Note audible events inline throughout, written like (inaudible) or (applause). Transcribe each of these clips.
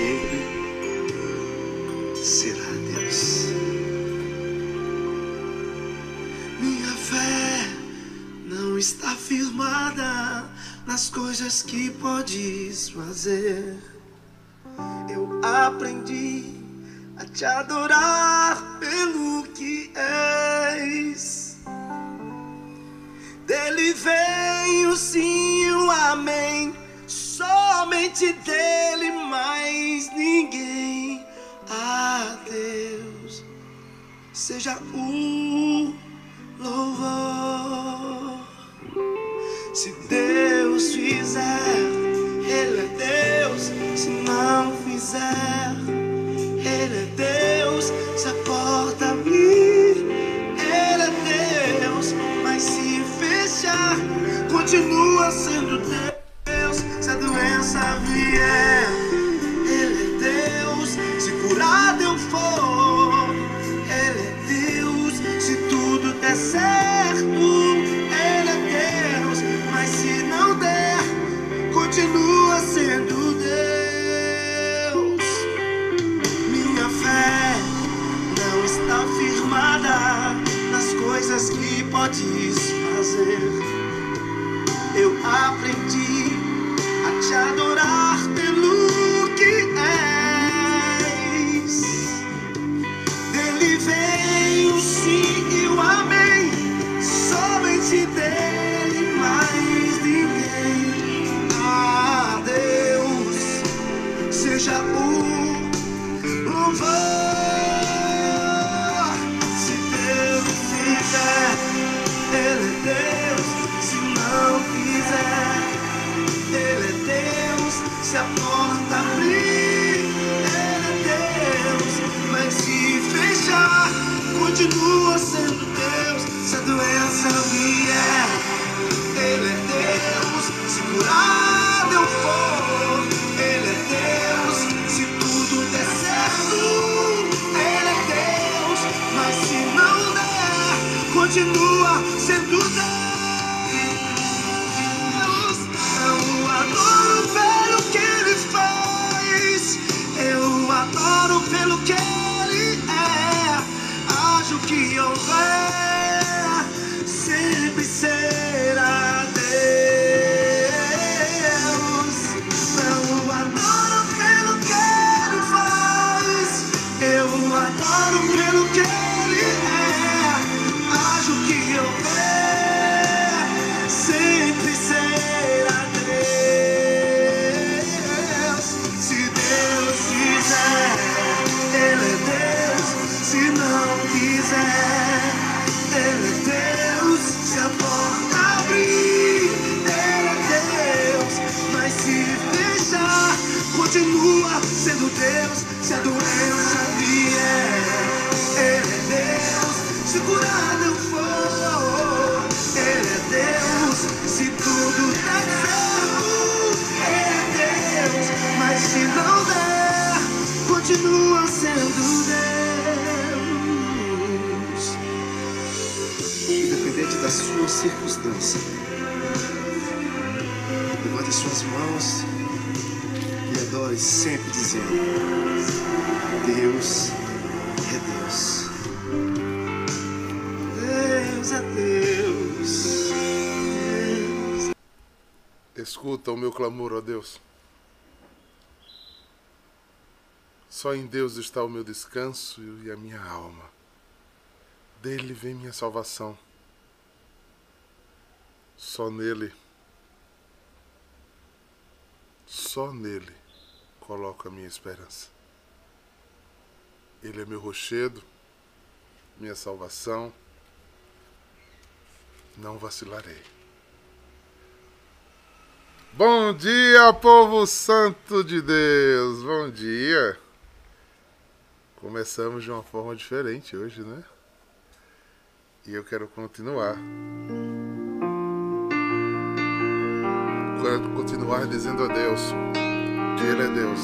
sempre será Deus. Minha fé não está firmada nas coisas que podes fazer. Eu aprendi a te adorar pelo que és. Dele vem o sim o amém. Somente dele, mais ninguém. A Deus seja o louvor. Se Deus fizer, Ele é Deus. Se não fizer, Ele é Deus. Se a porta abrir, Ele é Deus. Mas se fechar, continua sendo Deus. Doença vier, Ele é Deus. Se curado eu for, Ele é Deus. Se tudo der certo, Ele é Deus. Mas se não der, continua sendo Deus. Minha fé não está firmada nas coisas que podes fazer. Eu aprendi a continua sendo Deus. Se a doença vier, Ele é Deus. Se curado eu for, Ele é Deus. Se tudo der certo, Ele é Deus. Mas se não der, continua sendo Deus. Adoro pelo que Ele circunstância, levante suas mãos e adore sempre dizendo: Deus é Deus. Deus é Deus. Deus Escuta o meu clamor, ó Deus. Só em Deus está o meu descanso e a minha alma. Dele vem minha salvação. Só nele, só nele coloco a minha esperança. Ele é meu rochedo, minha salvação. Não vacilarei. Bom dia, povo santo de Deus. Bom dia. Começamos de uma forma diferente hoje, né? E eu quero continuar. Continuar dizendo a Deus que Ele é Deus.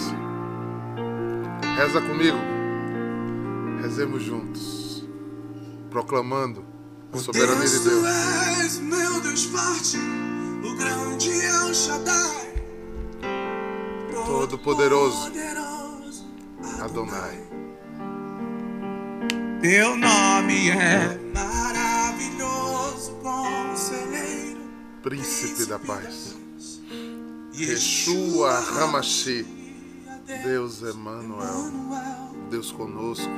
Reza comigo. Rezemos juntos. Proclamando a soberania de Deus, tu és meu Deus forte, o grande El Shaddai, Todo-Poderoso. poderoso. Adonai. Teu nome é maravilhoso, conselheiro. Príncipe da paz. Yeshua Hamashi. Deus Emmanuel. Deus conosco.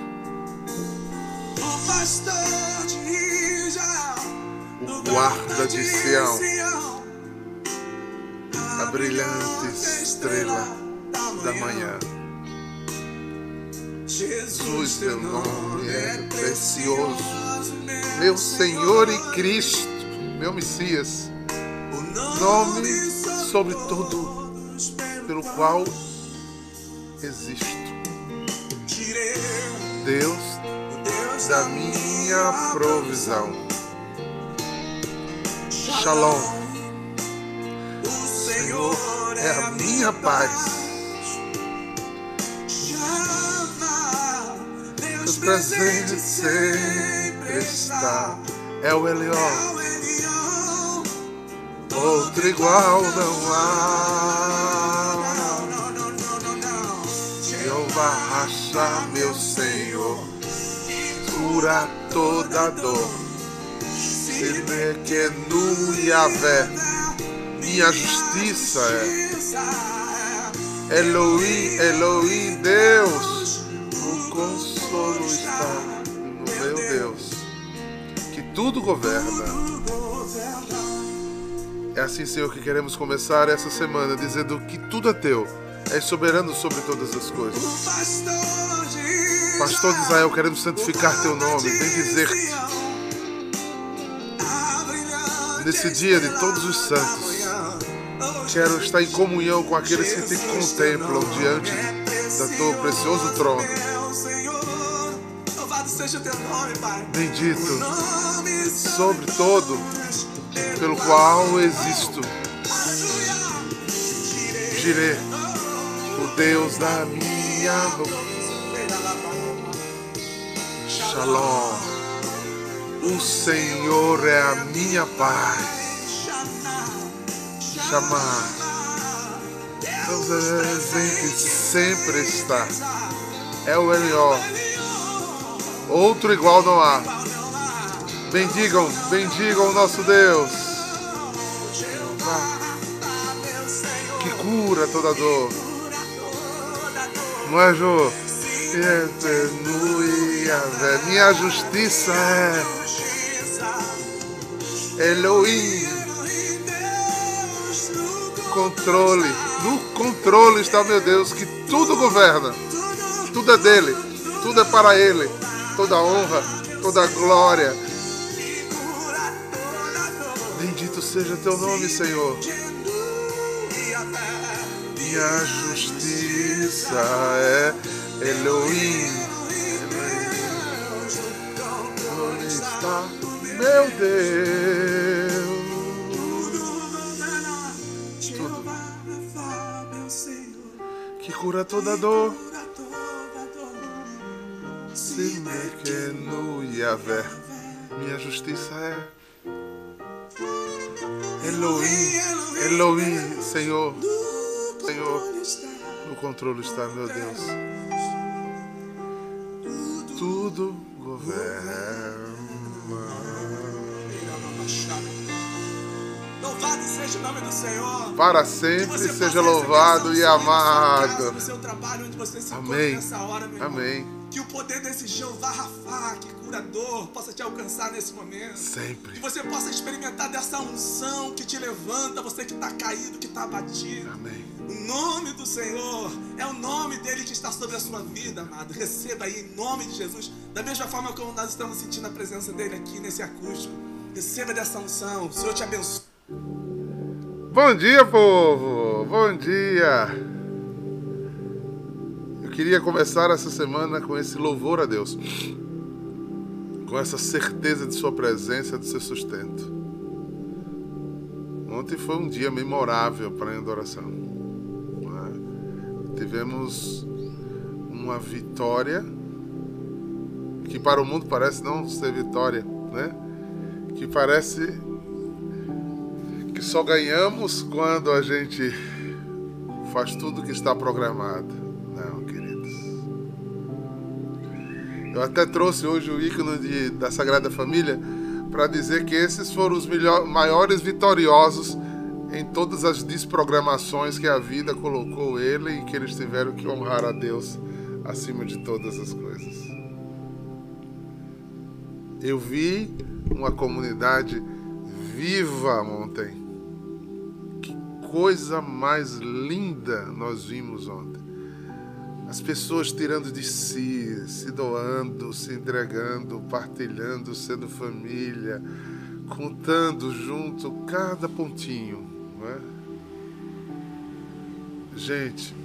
O. O guarda de Sião. A brilhante estrela da manhã. Jesus, teu nome é precioso. Meu Senhor e Cristo, meu Messias. Nome sobre todo pelo qual existo. Deus da minha provisão. Shalom. O Senhor é a minha paz. Deus presente sempre está. É o Elió. Outro igual não há. Jeová racha, meu Senhor, cura toda dor. Se que no Yahvé, minha justiça é. Elohim, Elohim, Deus, o consolo está no meu Deus, que tudo governa. É assim, Senhor, que queremos começar essa semana dizendo que tudo é teu, és soberano sobre todas as coisas. Pastor de Israel, queremos santificar teu nome, bem dizer-te. Nesse dia de todos os santos, quero estar em comunhão com aqueles que te contemplam diante do teu precioso trono. Bendito sobre todo pelo qual existo. Girei, o Deus da minha Shalom. O Senhor é a minha paz. Chamar. Deus presente sempre está. É o Elió. Outro igual não há. Bendigam, bendigam o nosso Deus. Cura toda dor. Não é, Jô? Aleluia, minha justiça é Elohim. Controle, no controle está meu Deus, que tudo governa, tudo é dele, tudo é para ele, toda honra, toda glória. Bendito seja teu nome, Senhor. Minha justiça é Elohim. Onde está meu Deus? Tudo que cura toda dor. Se me que no Yahvé, minha justiça é Elohim, Elohim, Senhor, Senhor, no controle está, meu Deus. Tudo governa. Louvado seja o nome do Senhor. Para sempre seja louvado e amado. No seu trabalho, onde você se encontra Amém. nessa hora, meu irmão. Que o poder desse Jeová Rafá, que curador, possa te alcançar nesse momento. Que Sempre. você possa experimentar dessa unção que te levanta, você que está caído, que está abatido. Amém. O nome do Senhor é o nome dele que está sobre a sua vida, amado. Receba aí em nome de Jesus. Da mesma forma como nós estamos sentindo a presença dele aqui nesse acústico. Receba dessa unção. O Senhor te abençoe. Bom dia, povo! Bom dia! Queria começar essa semana com esse louvor a Deus, com essa certeza de Sua presença, de seu sustento. Ontem foi um dia memorável para a adoração. né? Tivemos uma vitória que para o mundo parece não ser vitória, né? Que parece que só ganhamos quando a gente faz tudo que está programado. Não, queridos. Eu até trouxe hoje o ícone de, da Sagrada Família para dizer que esses foram os melhor, maiores vitoriosos em todas as desprogramações que a vida colocou ele e que eles tiveram que honrar a Deus acima de todas as coisas. Eu vi uma comunidade viva ontem. Que coisa mais linda nós vimos ontem. As pessoas tirando de si, se doando, se entregando, partilhando, sendo família, contando junto cada pontinho. Não é? Gente,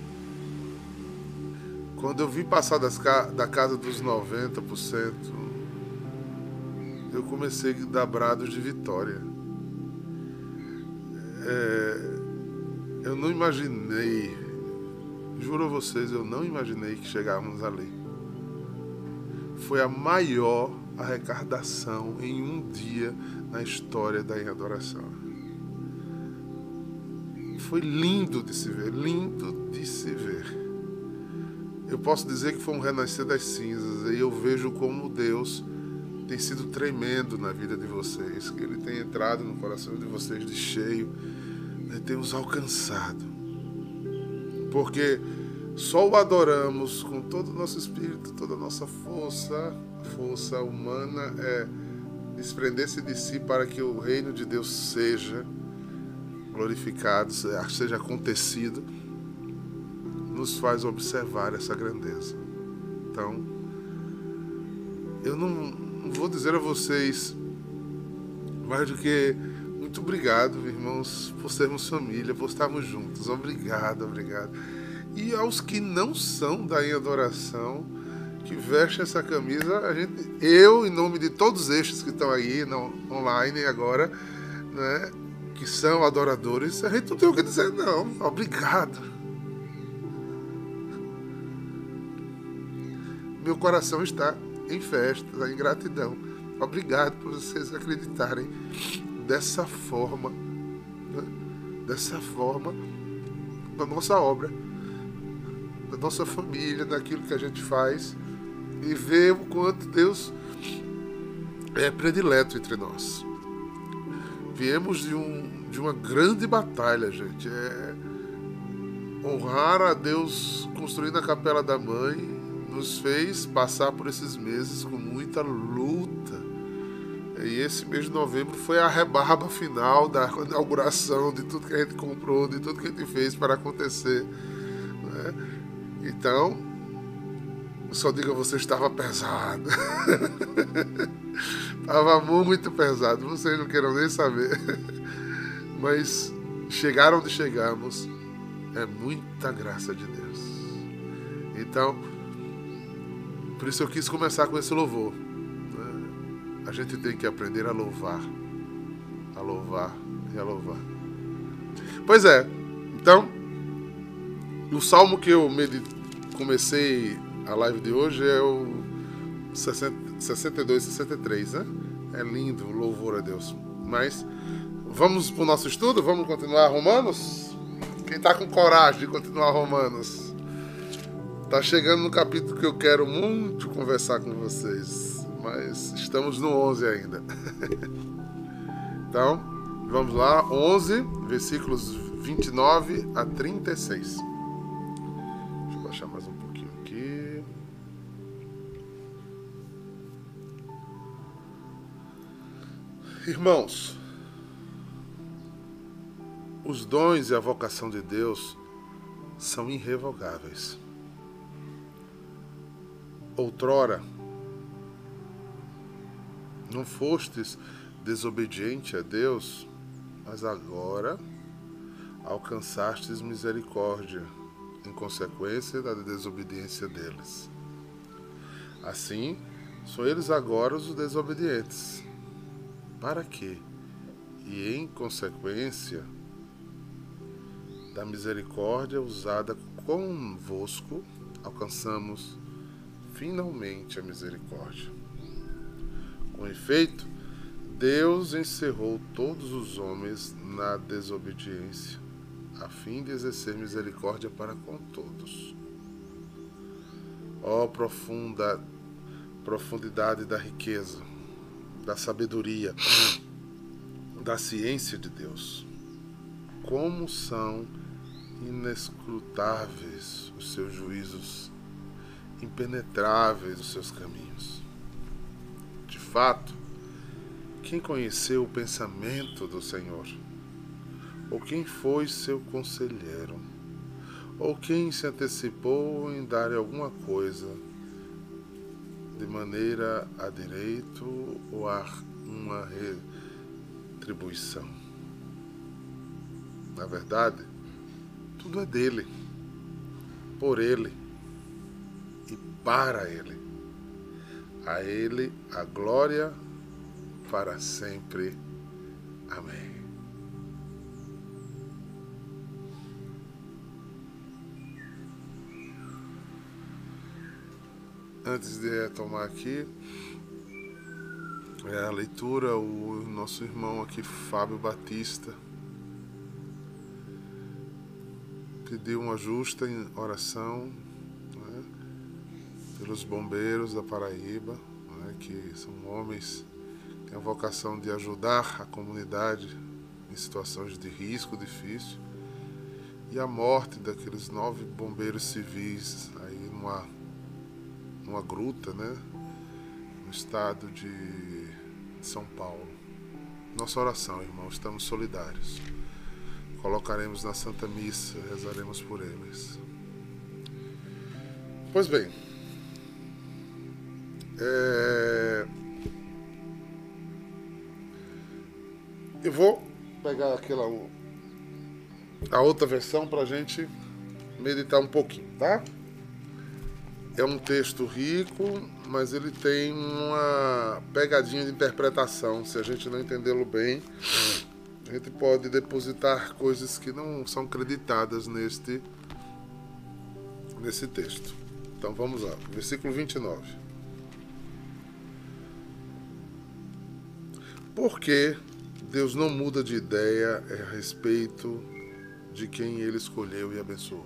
quando eu vim passar das, da casa dos 90%, eu comecei a dar brados de vitória. É, eu não imaginei Juro a vocês, eu não imaginei que chegávamos ali. Foi a maior arrecadação em um dia na história da adoração. Foi lindo de se ver, lindo de se ver. Eu posso dizer que foi um renascer das cinzas e eu vejo como Deus tem sido tremendo na vida de vocês, que Ele tem entrado no coração de vocês de cheio, né, tem os alcançado porque só o adoramos com todo o nosso espírito, toda a nossa força, força humana é desprender-se de si para que o reino de Deus seja glorificado, seja acontecido, nos faz observar essa grandeza. Então, eu não, não vou dizer a vocês mais do que muito obrigado, irmãos, por sermos família, por estarmos juntos. Obrigado, obrigado. E aos que não são da em adoração, que vestem essa camisa, a gente, eu, em nome de todos estes que estão aí no, online agora, né, que são adoradores, a gente não tem o que dizer, não. Obrigado. Meu coração está em festa, em gratidão. Obrigado por vocês acreditarem dessa forma, né? dessa forma, na nossa obra, na nossa família, naquilo que a gente faz e ver o quanto Deus é predileto entre nós. Viemos de, um, de uma grande batalha, gente. É honrar a Deus construindo a capela da mãe nos fez passar por esses meses com muita luta e esse mês de novembro foi a rebarba final da inauguração de tudo que a gente comprou, de tudo que a gente fez para acontecer. Né? Então, só diga você estava pesado. (laughs) estava muito pesado, vocês não queiram nem saber. Mas chegar onde chegamos é muita graça de Deus. Então, por isso eu quis começar com esse louvor a gente tem que aprender a louvar, a louvar e a louvar. Pois é, então, o salmo que eu comecei a live de hoje é o 60, 62, 63, né? É lindo, louvor a Deus. Mas vamos para o nosso estudo? Vamos continuar Romanos? Quem está com coragem de continuar Romanos? Tá chegando no capítulo que eu quero muito conversar com vocês mas estamos no 11 ainda. (laughs) então, vamos lá, 11, versículos 29 a 36. Deixa eu baixar mais um pouquinho aqui. Irmãos, os dons e a vocação de Deus são irrevogáveis. Outrora, não fostes desobediente a Deus, mas agora alcançastes misericórdia em consequência da desobediência deles. Assim, são eles agora os desobedientes. Para quê? E em consequência da misericórdia usada convosco, alcançamos finalmente a misericórdia. Com efeito, Deus encerrou todos os homens na desobediência, a fim de exercer misericórdia para com todos. Ó oh, profunda, profundidade da riqueza, da sabedoria, da ciência de Deus. Como são inescrutáveis os seus juízos, impenetráveis os seus caminhos. Fato, quem conheceu o pensamento do Senhor? Ou quem foi seu conselheiro? Ou quem se antecipou em dar alguma coisa de maneira a direito ou a uma retribuição? Na verdade, tudo é dele, por ele e para ele. A ele a glória para sempre. Amém. Antes de retomar aqui, é a leitura, o nosso irmão aqui, Fábio Batista, pediu uma justa oração pelos bombeiros da Paraíba, né, que são homens tem a vocação de ajudar a comunidade em situações de risco difícil. E a morte daqueles nove bombeiros civis aí numa, numa gruta, né? No estado de São Paulo. Nossa oração, irmão, estamos solidários. Colocaremos na Santa Missa, rezaremos por eles. Pois bem, é, Eu vou pegar aquela a outra versão para a gente meditar um pouquinho, tá? É um texto rico, mas ele tem uma pegadinha de interpretação. Se a gente não entendê-lo bem, a gente pode depositar coisas que não são creditadas neste, nesse texto. Então vamos lá, versículo 29. Por que Deus não muda de ideia a respeito de quem ele escolheu e abençoou.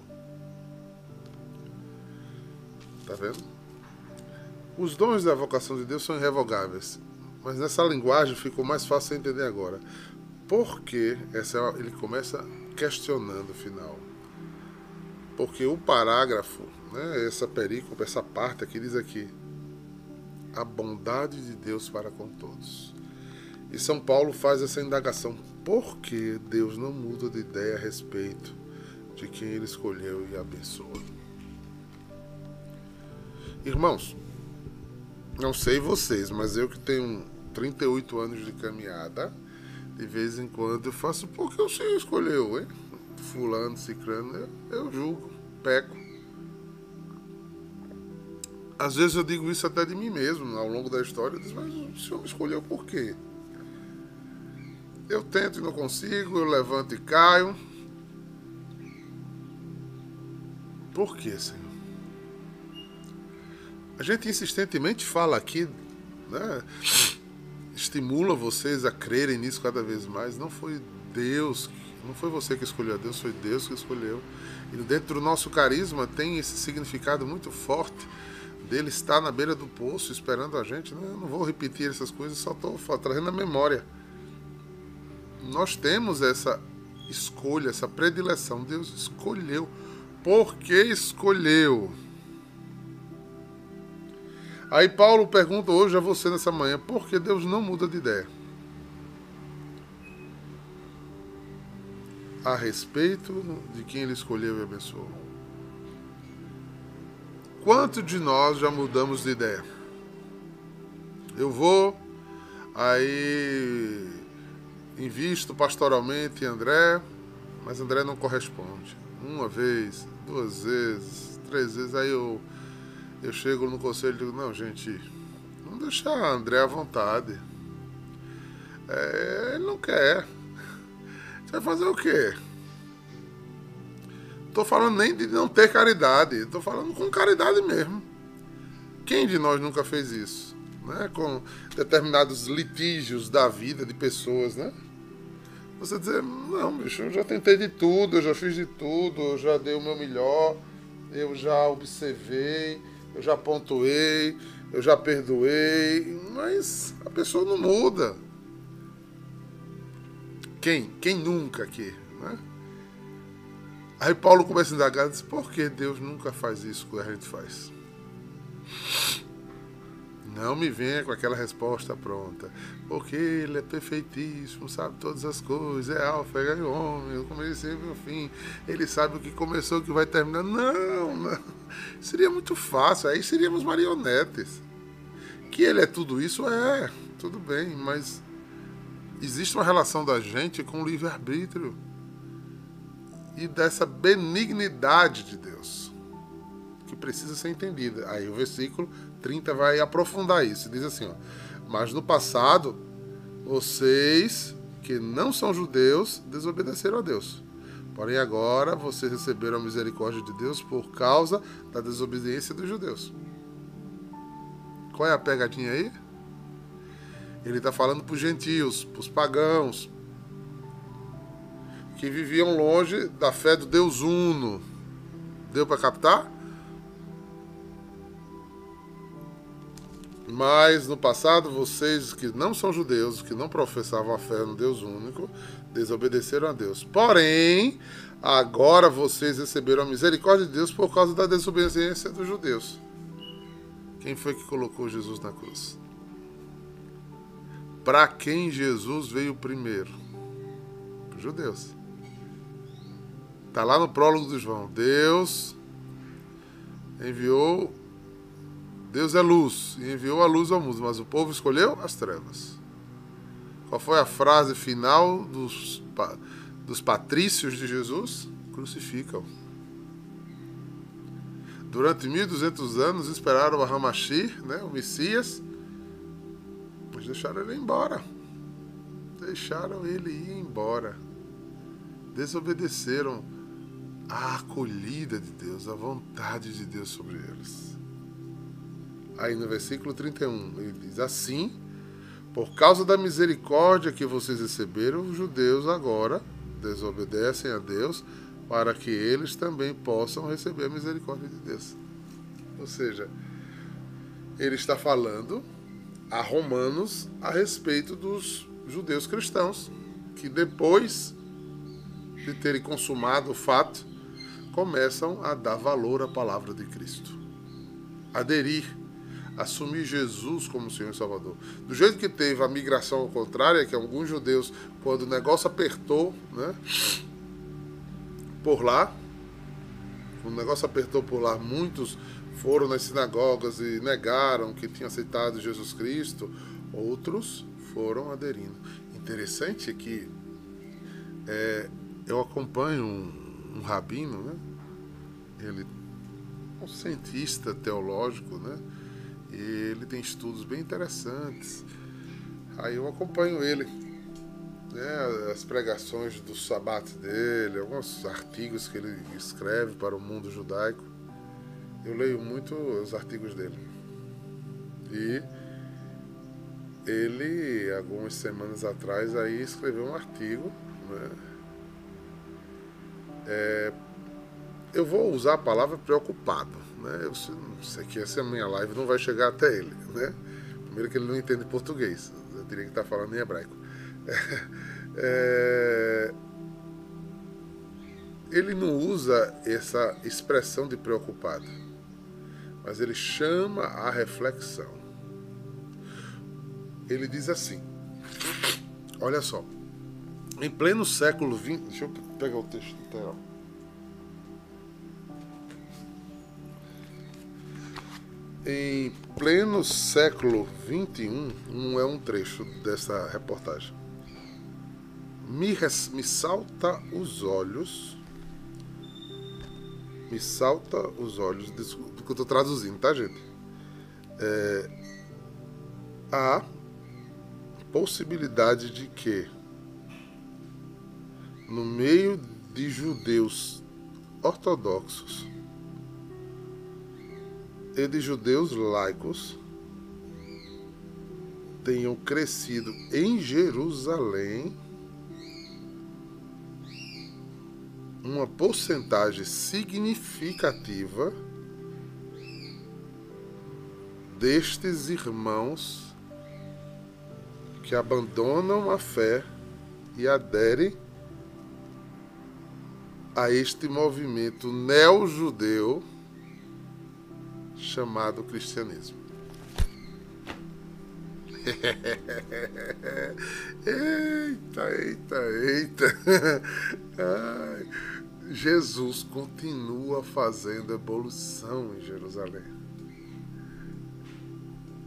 Tá vendo? Os dons da vocação de Deus são irrevogáveis, mas nessa linguagem ficou mais fácil de entender agora. Porque essa ele começa questionando o final. Porque o parágrafo, né, essa perícope, essa parte aqui diz aqui: a bondade de Deus para com todos. E São Paulo faz essa indagação: por que Deus não muda de ideia a respeito de quem ele escolheu e abençoa? Irmãos, não sei vocês, mas eu que tenho 38 anos de caminhada, de vez em quando eu faço porque o Senhor escolheu, hein? Fulano, ciclano, eu, eu julgo, peco. Às vezes eu digo isso até de mim mesmo, ao longo da história, eu digo, mas o Senhor me escolheu por quê? Eu tento e não consigo, eu levanto e caio. Por quê, Senhor? A gente insistentemente fala aqui, né? estimula vocês a crerem nisso cada vez mais. Não foi Deus, não foi você que escolheu Deus, foi Deus que escolheu. E dentro do nosso carisma tem esse significado muito forte dele estar na beira do poço esperando a gente. Né? Eu não vou repetir essas coisas, só estou trazendo a memória nós temos essa escolha, essa predileção. Deus escolheu. Por que escolheu? Aí Paulo pergunta hoje a você nessa manhã, por que Deus não muda de ideia? A respeito de quem ele escolheu e abençoou. Quanto de nós já mudamos de ideia? Eu vou, aí invisto pastoralmente em André, mas André não corresponde. Uma vez, duas vezes, três vezes, aí eu, eu chego no conselho e digo, não, gente, vamos deixar André à vontade. É, ele não quer. Você vai fazer o quê? Tô falando nem de não ter caridade, tô falando com caridade mesmo. Quem de nós nunca fez isso? Né? Com determinados litígios da vida de pessoas, né? Você dizer, não, bicho, eu já tentei de tudo, eu já fiz de tudo, eu já dei o meu melhor, eu já observei, eu já pontuei, eu já perdoei, mas a pessoa não muda. Quem? Quem nunca aqui? Né? Aí Paulo começa a indagar e diz, por que Deus nunca faz isso que a gente faz? Não me venha com aquela resposta pronta. Porque ele é perfeitíssimo, sabe todas as coisas, é alfa, é homem, comecei e o fim. Ele sabe o que começou, o que vai terminar. Não, não. Seria muito fácil, aí seríamos marionetes. Que ele é tudo isso, é, tudo bem, mas existe uma relação da gente com o livre-arbítrio e dessa benignidade de Deus que precisa ser entendida. Aí o versículo 30 vai aprofundar isso. Diz assim: ó, Mas no passado, vocês que não são judeus desobedeceram a Deus. Porém, agora vocês receberam a misericórdia de Deus por causa da desobediência dos judeus. Qual é a pegadinha aí? Ele está falando para os gentios, para os pagãos, que viviam longe da fé do Deus Uno. Deu para captar? Mas no passado, vocês que não são judeus, que não professavam a fé no Deus único, desobedeceram a Deus. Porém, agora vocês receberam a misericórdia de Deus por causa da desobediência dos judeus. Quem foi que colocou Jesus na cruz? Para quem Jesus veio primeiro? Para os judeus. Está lá no prólogo do João. Deus enviou Deus é luz e enviou a luz ao mundo, mas o povo escolheu as trevas. Qual foi a frase final dos, dos patrícios de Jesus? Crucificam. Durante 1200 anos esperaram o Hamashi, né, o Messias, mas deixaram ele embora. Deixaram ele ir embora. Desobedeceram a acolhida de Deus, a vontade de Deus sobre eles. Aí no versículo 31, ele diz assim: Por causa da misericórdia que vocês receberam, os judeus agora desobedecem a Deus para que eles também possam receber a misericórdia de Deus. Ou seja, ele está falando a romanos a respeito dos judeus cristãos, que depois de terem consumado o fato, começam a dar valor à palavra de Cristo, aderir assumir Jesus como Senhor e Salvador. Do jeito que teve a migração ao contrário, que alguns judeus, quando o negócio apertou, né, por lá, o negócio apertou por lá, muitos foram nas sinagogas e negaram que tinham aceitado Jesus Cristo, outros foram aderindo. Interessante que é, eu acompanho um, um rabino, né? Ele é um cientista teológico, né? E ele tem estudos bem interessantes. Aí eu acompanho ele, né, as pregações do sabat dele, alguns artigos que ele escreve para o mundo judaico. Eu leio muito os artigos dele. E ele, algumas semanas atrás, aí escreveu um artigo. Né? É, eu vou usar a palavra preocupado né? Eu sei que essa minha live não vai chegar até ele, né? Primeiro que ele não entende português, eu teria que estar falando em hebraico. (laughs) É, ele não usa essa expressão de preocupado, mas ele chama a reflexão. Ele diz assim: Olha só, em pleno século XX, deixa eu pegar o texto literal. Em pleno século XXI, um é um trecho dessa reportagem. Me, res, me salta os olhos. Me salta os olhos do que eu estou traduzindo, tá, gente? É, a possibilidade de que, no meio de judeus ortodoxos, e de judeus laicos tenham crescido em Jerusalém uma porcentagem significativa destes irmãos que abandonam a fé e aderem a este movimento neo-judeu chamado cristianismo. (laughs) eita, eita, eita. Ai, Jesus continua fazendo evolução em Jerusalém.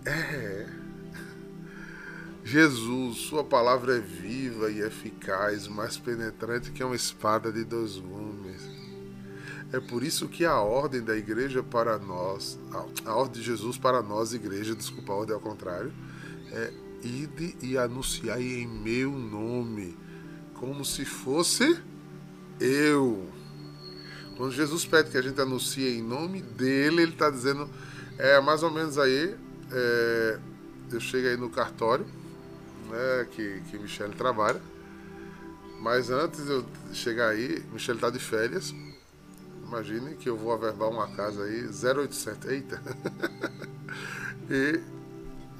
É. Jesus, sua palavra é viva e eficaz, mais penetrante que uma espada de dois gumes. É por isso que a ordem da igreja para nós, a ordem de Jesus para nós, igreja, desculpa, a ordem ao contrário, é ide e anunciai em meu nome, como se fosse eu. Quando Jesus pede que a gente anuncie em nome dele, ele está dizendo, é mais ou menos aí, é, eu chego aí no cartório, né, que, que Michele trabalha, mas antes de eu chegar aí, Michele está de férias, imagine que eu vou averbar uma casa aí, 0800, eita, (laughs) e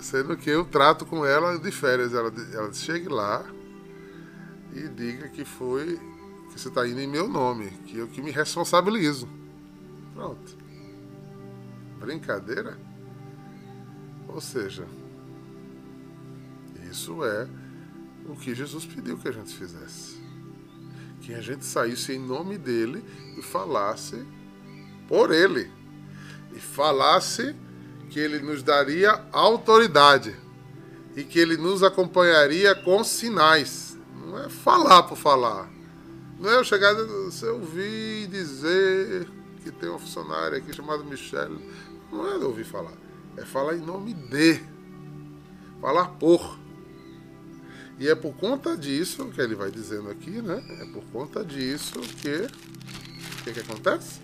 Sendo que eu trato com ela de férias. Ela, ela chegue lá e diga que foi que você está indo em meu nome, que eu que me responsabilizo. Pronto. Brincadeira? Ou seja, isso é o que Jesus pediu que a gente fizesse. Que a gente saísse em nome dele e falasse por ele. E falasse que ele nos daria autoridade e que ele nos acompanharia com sinais. Não é falar por falar. Não é eu chegar você ouvir dizer que tem uma funcionária aqui chamada Michelle. Não é ouvir falar. É falar em nome de. Falar por. E é por conta disso que ele vai dizendo aqui, né? É por conta disso que. O que, que acontece?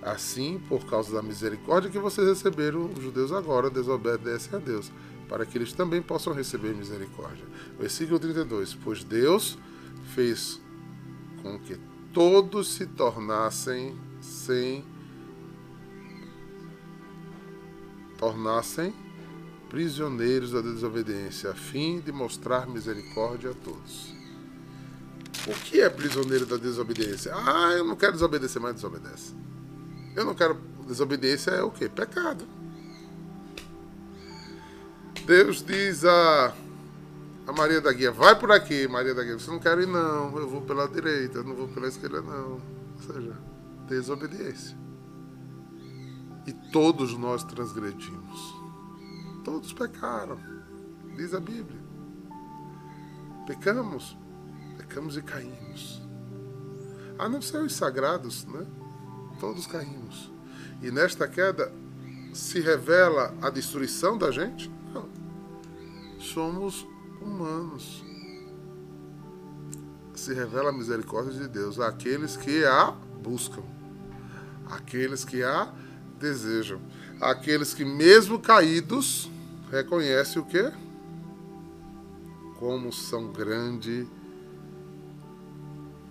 Assim, por causa da misericórdia que vocês receberam, os judeus agora desobedecem a Deus, para que eles também possam receber misericórdia. Versículo 32: Pois Deus fez com que todos se tornassem sem tornassem prisioneiros da desobediência, a fim de mostrar misericórdia a todos. O que é prisioneiro da desobediência? Ah, eu não quero desobedecer, mas desobedece. Eu não quero. Desobediência é o quê? Pecado. Deus diz a, a Maria da Guia: vai por aqui, Maria da Guia. Você não quer ir, não. Eu vou pela direita, eu não vou pela esquerda, não. Ou seja, desobediência. E todos nós transgredimos. Todos pecaram. Diz a Bíblia. Pecamos. Pecamos e caímos. A não ser os sagrados, né? todos caímos. E nesta queda se revela a destruição da gente? Não. Somos humanos. Se revela a misericórdia de Deus àqueles que a buscam, àqueles que a desejam, àqueles que mesmo caídos reconhecem o que? Como são grandes,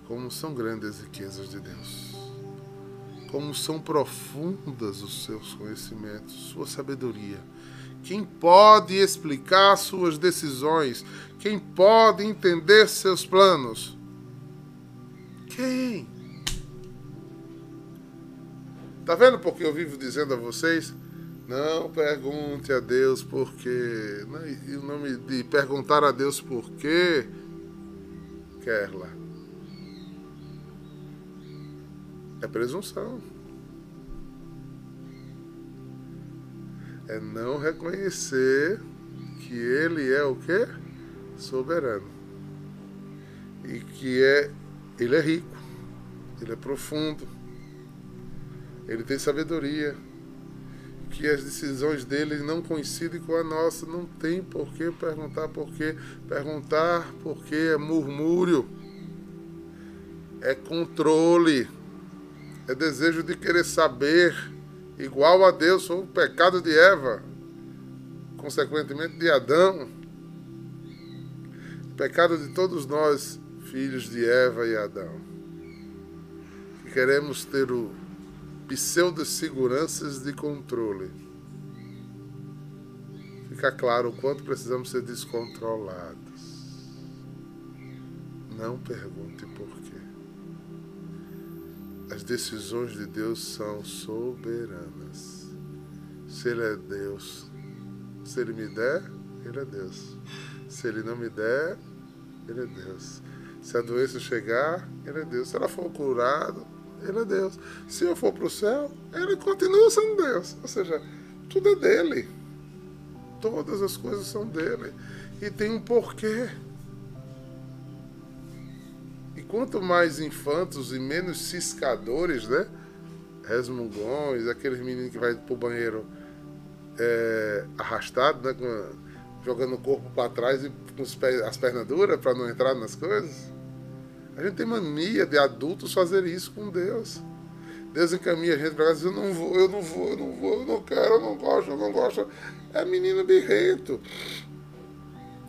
como são grandes as riquezas de Deus como são profundas os seus conhecimentos, sua sabedoria. Quem pode explicar suas decisões? Quem pode entender seus planos? Quem? Tá vendo porque eu vivo dizendo a vocês? Não pergunte a Deus por quê. E o nome de perguntar a Deus por quê, Kerla É presunção. É não reconhecer que ele é o quê? Soberano. E que é ele é rico, ele é profundo. Ele tem sabedoria. Que as decisões dele não coincidem com a nossa. Não tem por que perguntar por quê. Perguntar por quê é murmúrio. É controle é desejo de querer saber, igual a Deus, o pecado de Eva, consequentemente de Adão, pecado de todos nós, filhos de Eva e Adão, que queremos ter o pseudo-seguranças de controle. fica claro o quanto precisamos ser descontrolados. Não pergunte por quê. As decisões de Deus são soberanas. Se Ele é Deus, se Ele me der, Ele é Deus. Se Ele não me der, Ele é Deus. Se a doença chegar, Ele é Deus. Se ela for curada, Ele é Deus. Se eu for para o céu, Ele continua sendo Deus. Ou seja, tudo é dele. Todas as coisas são dele. E tem um porquê. E quanto mais infantos e menos ciscadores, né? Resmungões, aqueles meninos que vai pro banheiro é, arrastado, né? Com, jogando o corpo para trás e com pés, as pernas duras para não entrar nas coisas. A gente tem mania de adultos fazer isso com Deus. Deus encaminha a gente para casa, eu não vou, eu não vou, eu não vou, eu não quero, eu não gosto, eu não gosto. É menino birrento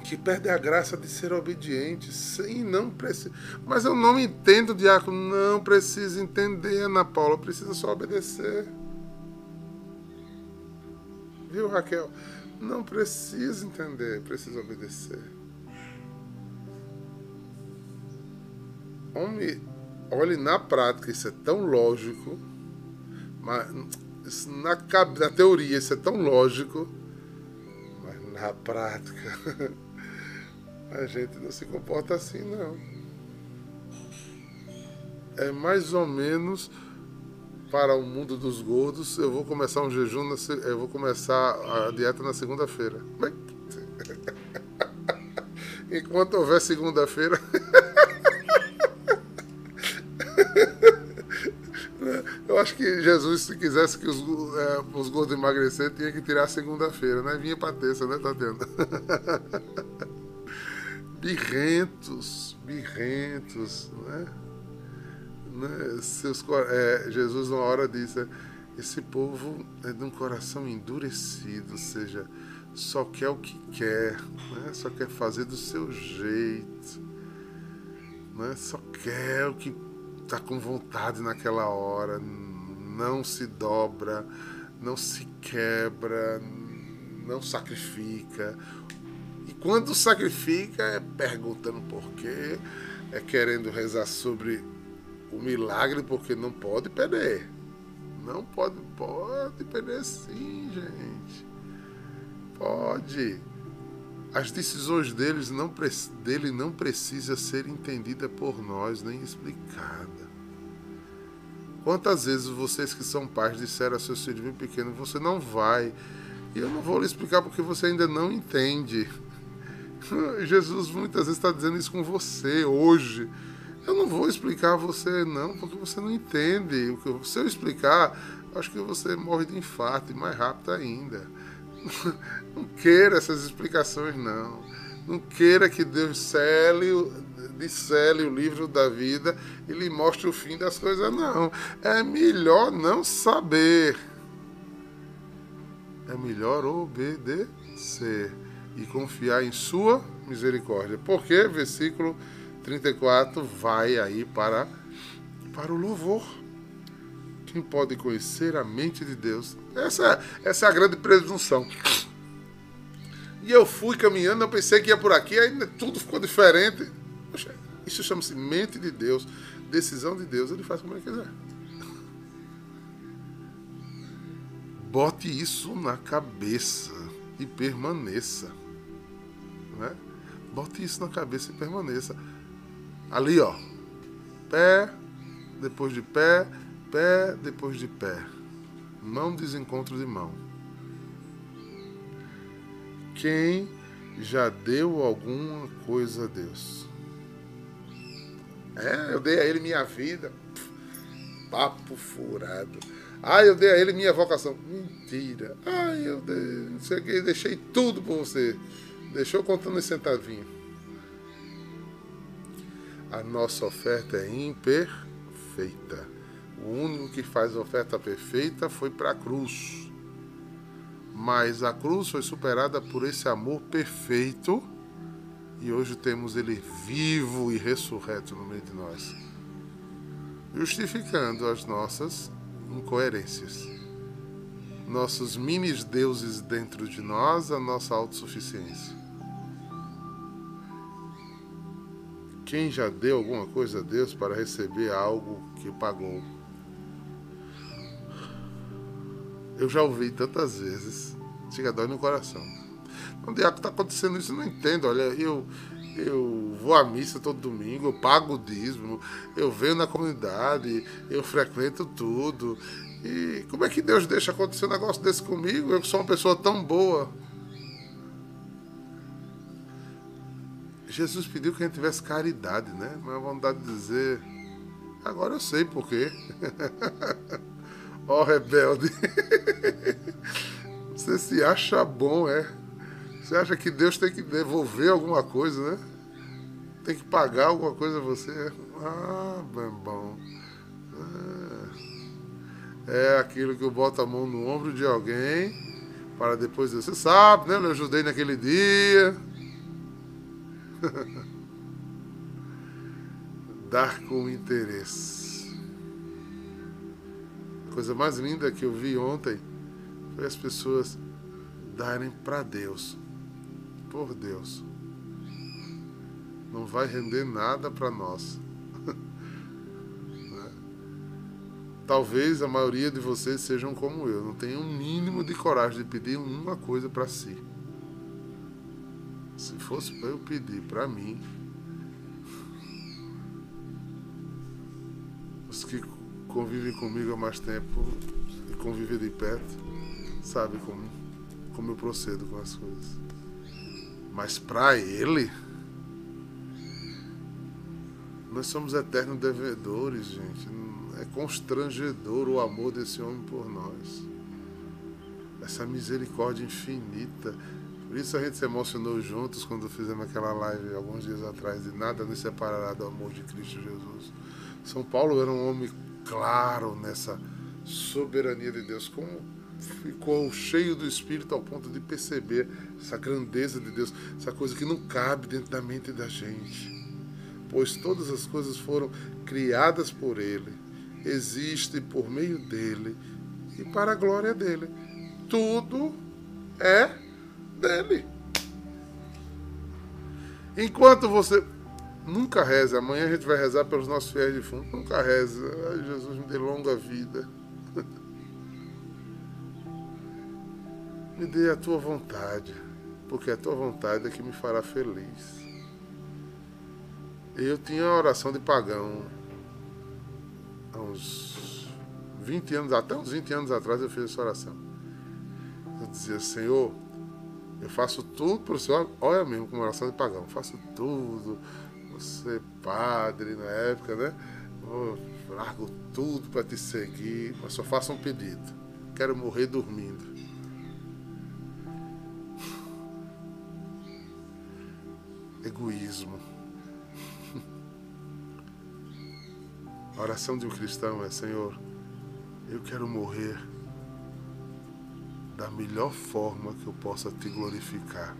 que perde a graça de ser obediente. Sim, não precisa. Mas eu não entendo, diácono. Não precisa entender, Ana Paula. Precisa só obedecer. Viu, Raquel? Não precisa entender, precisa obedecer. Homem, olhe na prática, isso é tão lógico. Mas na, na teoria isso é tão lógico. Mas na prática (laughs) a gente não se comporta assim não. É mais ou menos para o mundo dos gordos, eu vou começar um jejum, na, eu vou começar a dieta na segunda-feira. (laughs) Enquanto houver segunda-feira. (laughs) eu acho que Jesus, se quisesse que os, é, os gordos emagrecer, tinha que tirar segunda-feira, né? Vinha pra terça, né, Tatiana? (laughs) birrentos, birrentos, né? né? Seus, é, Jesus, uma hora disse: esse povo é de um coração endurecido, ou seja, só quer o que quer, né? só quer fazer do seu jeito, né? só quer o que está com vontade naquela hora, não se dobra, não se quebra, não sacrifica. E quando sacrifica é perguntando por quê, é querendo rezar sobre o milagre, porque não pode perder. Não pode, pode perder sim, gente. Pode. As decisões deles não, dele não precisa ser entendida por nós, nem explicada. Quantas vezes vocês que são pais disseram a seus filhos bem pequenos, você não vai. E eu não vou lhe explicar porque você ainda não entende. (laughs) Jesus muitas vezes está dizendo isso com você hoje. Eu não vou explicar a você, não, porque você não entende. Se eu explicar, acho que você morre de infarto e mais rápido ainda. (laughs) Não queira essas explicações, não. Não queira que Deus cele, cele o livro da vida e lhe mostre o fim das coisas, não. É melhor não saber. É melhor obedecer e confiar em sua misericórdia. Porque, versículo 34 vai aí para, para o louvor. Quem pode conhecer a mente de Deus? Essa, essa é a grande presunção. E eu fui caminhando, eu pensei que ia por aqui, aí tudo ficou diferente. Isso chama-se mente de Deus, decisão de Deus, ele faz como ele quiser. Bote isso na cabeça e permaneça. Né? Bote isso na cabeça e permaneça. Ali, ó. Pé, depois de pé, pé, depois de pé. Mão desencontro de mão. Quem já deu alguma coisa a Deus? É, eu dei a ele minha vida. Papo furado. Ah, eu dei a ele minha vocação. Mentira. Ah, eu dei, não sei o que, deixei tudo por você. Deixou contando os centavinhos. A nossa oferta é imperfeita. O único que faz a oferta perfeita foi para a cruz. Mas a cruz foi superada por esse amor perfeito e hoje temos ele vivo e ressurreto no meio de nós, justificando as nossas incoerências. nossos mini deuses dentro de nós, a nossa autossuficiência. Quem já deu alguma coisa a Deus para receber algo que pagou? Eu já ouvi tantas vezes, chega dói no coração. Onde é que está acontecendo isso? Eu não entendo. Olha, eu, eu vou à missa todo domingo, eu pago o dízimo, eu venho na comunidade, eu frequento tudo. E como é que Deus deixa acontecer um negócio desse comigo? Eu sou uma pessoa tão boa. Jesus pediu que a gente tivesse caridade, né? Mas a vontade de dizer, agora eu sei por quê. (laughs) Ó oh, rebelde. (laughs) Você se acha bom, é? Você acha que Deus tem que devolver alguma coisa, né? Tem que pagar alguma coisa a você? Ah, bem bom. É. é aquilo que eu boto a mão no ombro de alguém para depois dizer, você sabe, né? Eu ajudei naquele dia. (laughs) Dar com interesse. A coisa mais linda que eu vi ontem foi as pessoas darem para Deus por Deus. Não vai render nada para nós. (laughs) Né? Talvez a maioria de vocês sejam como eu, não tenham um mínimo de coragem de pedir uma coisa para si. Se fosse para eu pedir para mim, os que convivem comigo há mais tempo e convivem de perto, sabem como, como eu procedo com as coisas. Mas para Ele, nós somos eternos devedores, gente. É constrangedor o amor desse homem por nós. Essa misericórdia infinita. Por isso a gente se emocionou juntos quando fizemos aquela live alguns dias atrás. De nada nos separará do amor de Cristo Jesus. São Paulo era um homem claro nessa soberania de Deus. Como ficou cheio do Espírito ao ponto de perceber essa grandeza de Deus, essa coisa que não cabe dentro da mente da gente. Pois todas as coisas foram criadas por Ele, existem por meio dele e para a glória dele. Tudo é dele. Enquanto você nunca reza, amanhã a gente vai rezar pelos nossos fiéis de fundo, nunca reza. Ai, Jesus me dê longa vida. Me dê a tua vontade, porque a tua vontade é que me fará feliz. Eu tinha a oração de pagão há uns 20 anos, até uns 20 anos atrás eu fiz essa oração. Eu dizia, Senhor, eu faço tudo para o Senhor, olha mesmo como oração de pagão, faço tudo, você padre na época, né? Eu largo tudo para te seguir, mas só faço um pedido. Quero morrer dormindo. Egoísmo. A oração de um cristão é: Senhor, eu quero morrer da melhor forma que eu possa te glorificar.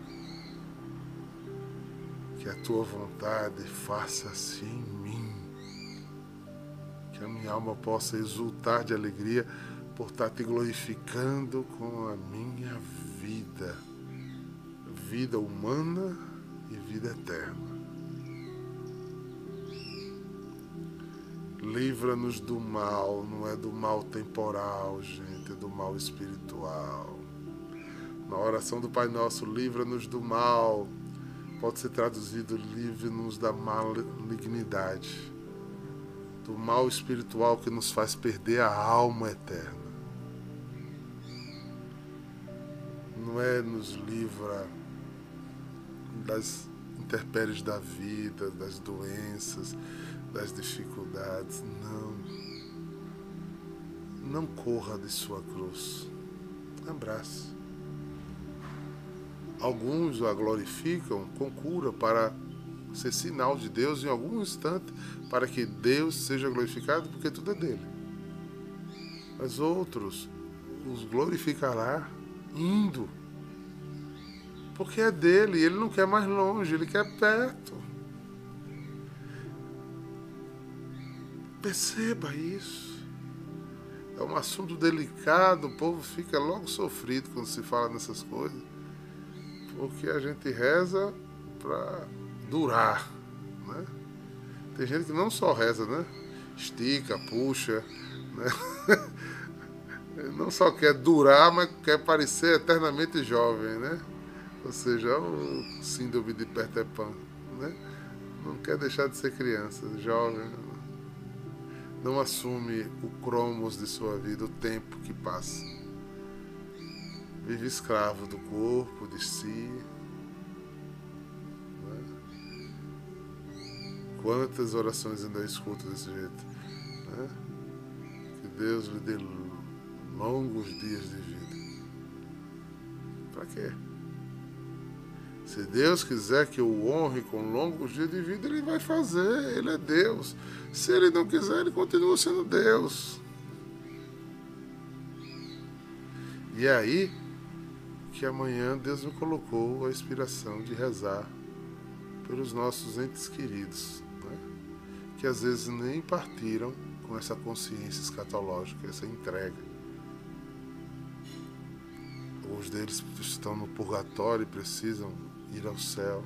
Que a tua vontade faça-se em mim. Que a minha alma possa exultar de alegria por estar te glorificando com a minha vida. Vida humana e vida eterna. Livra-nos do mal, não é do mal temporal, gente, é do mal espiritual. Na oração do Pai Nosso, livra-nos do mal, pode ser traduzido, livre-nos da malignidade, do mal espiritual que nos faz perder a alma eterna. Não é nos livra das intempéries da vida, das doenças, das dificuldades. Não. Não corra de sua cruz. Abrace. Alguns a glorificam com cura para ser sinal de Deus em algum instante, para que Deus seja glorificado, porque tudo é dele. Mas outros os glorificará indo porque é dele, ele não quer mais longe, ele quer perto. Perceba isso. é um assunto delicado, o povo fica logo sofrido quando se fala nessas coisas. Porque a gente reza para durar, né? Tem gente que não só reza, né? Estica, puxa, né? (laughs) Não só quer durar, mas quer parecer eternamente jovem, né? Ou seja, o síndrome de Peter Pan, né? Não quer deixar de ser criança, jovem. Não assume o cromos de sua vida, o tempo que passa. Vive escravo do corpo, de si. Né? Quantas orações ainda escuto desse jeito? Né? Que Deus lhe dê longos dias de vida. Para quê? Se Deus quiser que eu honre com longos dias de vida, Ele vai fazer. Ele é Deus. Se Ele não quiser, Ele continua sendo Deus. E é aí que amanhã Deus me colocou a inspiração de rezar pelos nossos entes queridos, né? que às vezes nem partiram com essa consciência escatológica, essa entrega. Alguns deles estão no purgatório e precisam ir ao céu.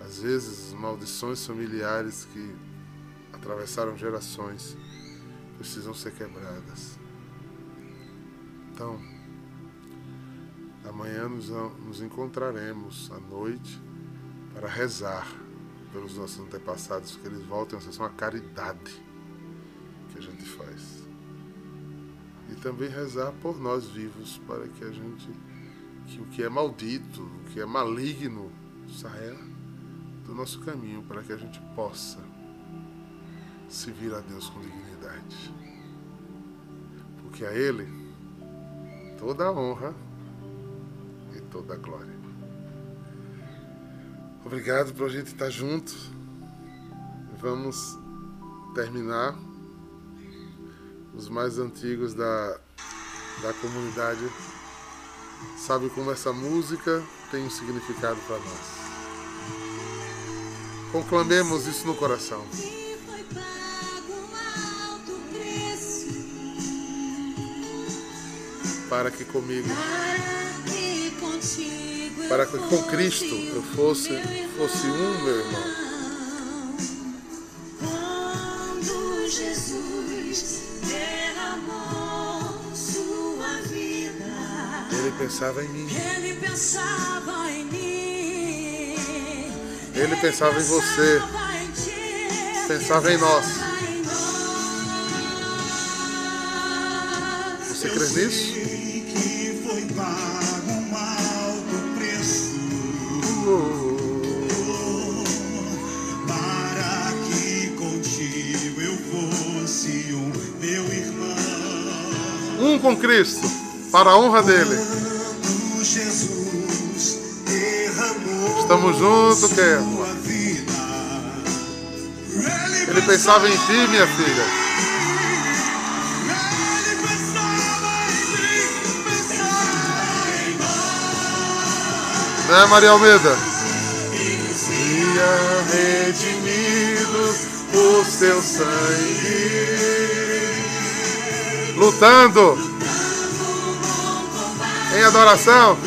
Às vezes, maldições familiares que atravessaram gerações precisam ser quebradas. Então, amanhã nos, nos encontraremos à noite para rezar pelos nossos antepassados, que eles voltem a ser uma caridade que a gente faz e também rezar por nós vivos para que a gente que o que é maldito, o que é maligno saia do nosso caminho para que a gente possa se vir a Deus com dignidade. Porque a ele toda a honra e toda a glória. Obrigado por a gente estar junto. Vamos terminar os mais antigos da, da comunidade sabem como essa música tem um significado para nós. Conclamemos isso no coração. Para que comigo, para que com Cristo eu fosse, fosse um, meu irmão. Pensava em mim. Ele pensava em mim. Ele pensava em você. Pensava em nós. Você crê nisso? Que foi pago um alto preço. Para que contigo eu fosse um meu irmão. Um com Cristo, para a honra dele. Estamos juntos, Kerma. Ele pensava em ti, minha filha. Né, Maria Almeida? Dia redimido por seu sangue. Lutando em adoração.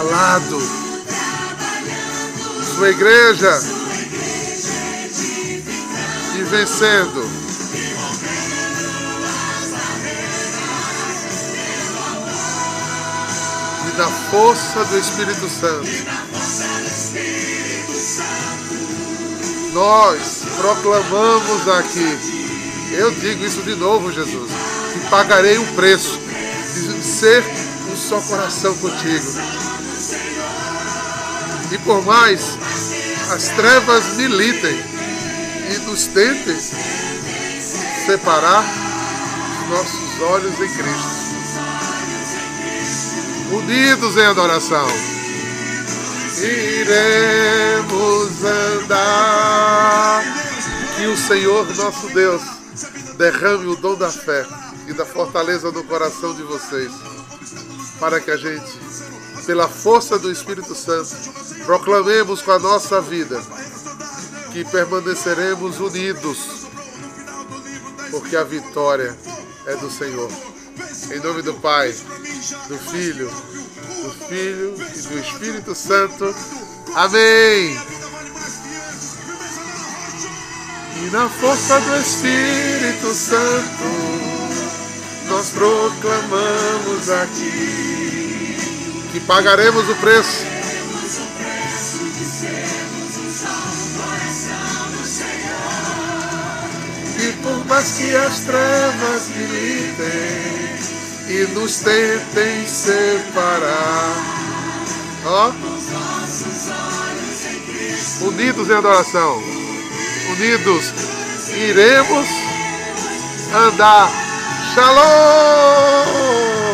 Lado a lado. Sua igreja e vencendo. E da força do Espírito Santo. Nós proclamamos aqui, eu digo isso de novo, Jesus, que pagarei o preço de ser um só coração contigo. E por mais as trevas militem e nos tentem separar os nossos olhos em Cristo. Unidos em adoração, iremos andar. Que o Senhor nosso Deus derrame o dom da fé e da fortaleza no coração de vocês, para que a gente, pela força do Espírito Santo, proclamemos com a nossa vida que permaneceremos unidos, porque a vitória é do Senhor. Em nome do Pai, do Filho, do Filho e do Espírito Santo. Amém. E na força do Espírito Santo, nós proclamamos aqui que pagaremos o preço. E por mais que as trevas gritem e nos tentem separar, ó, unidos em adoração, unidos iremos andar. Shalom!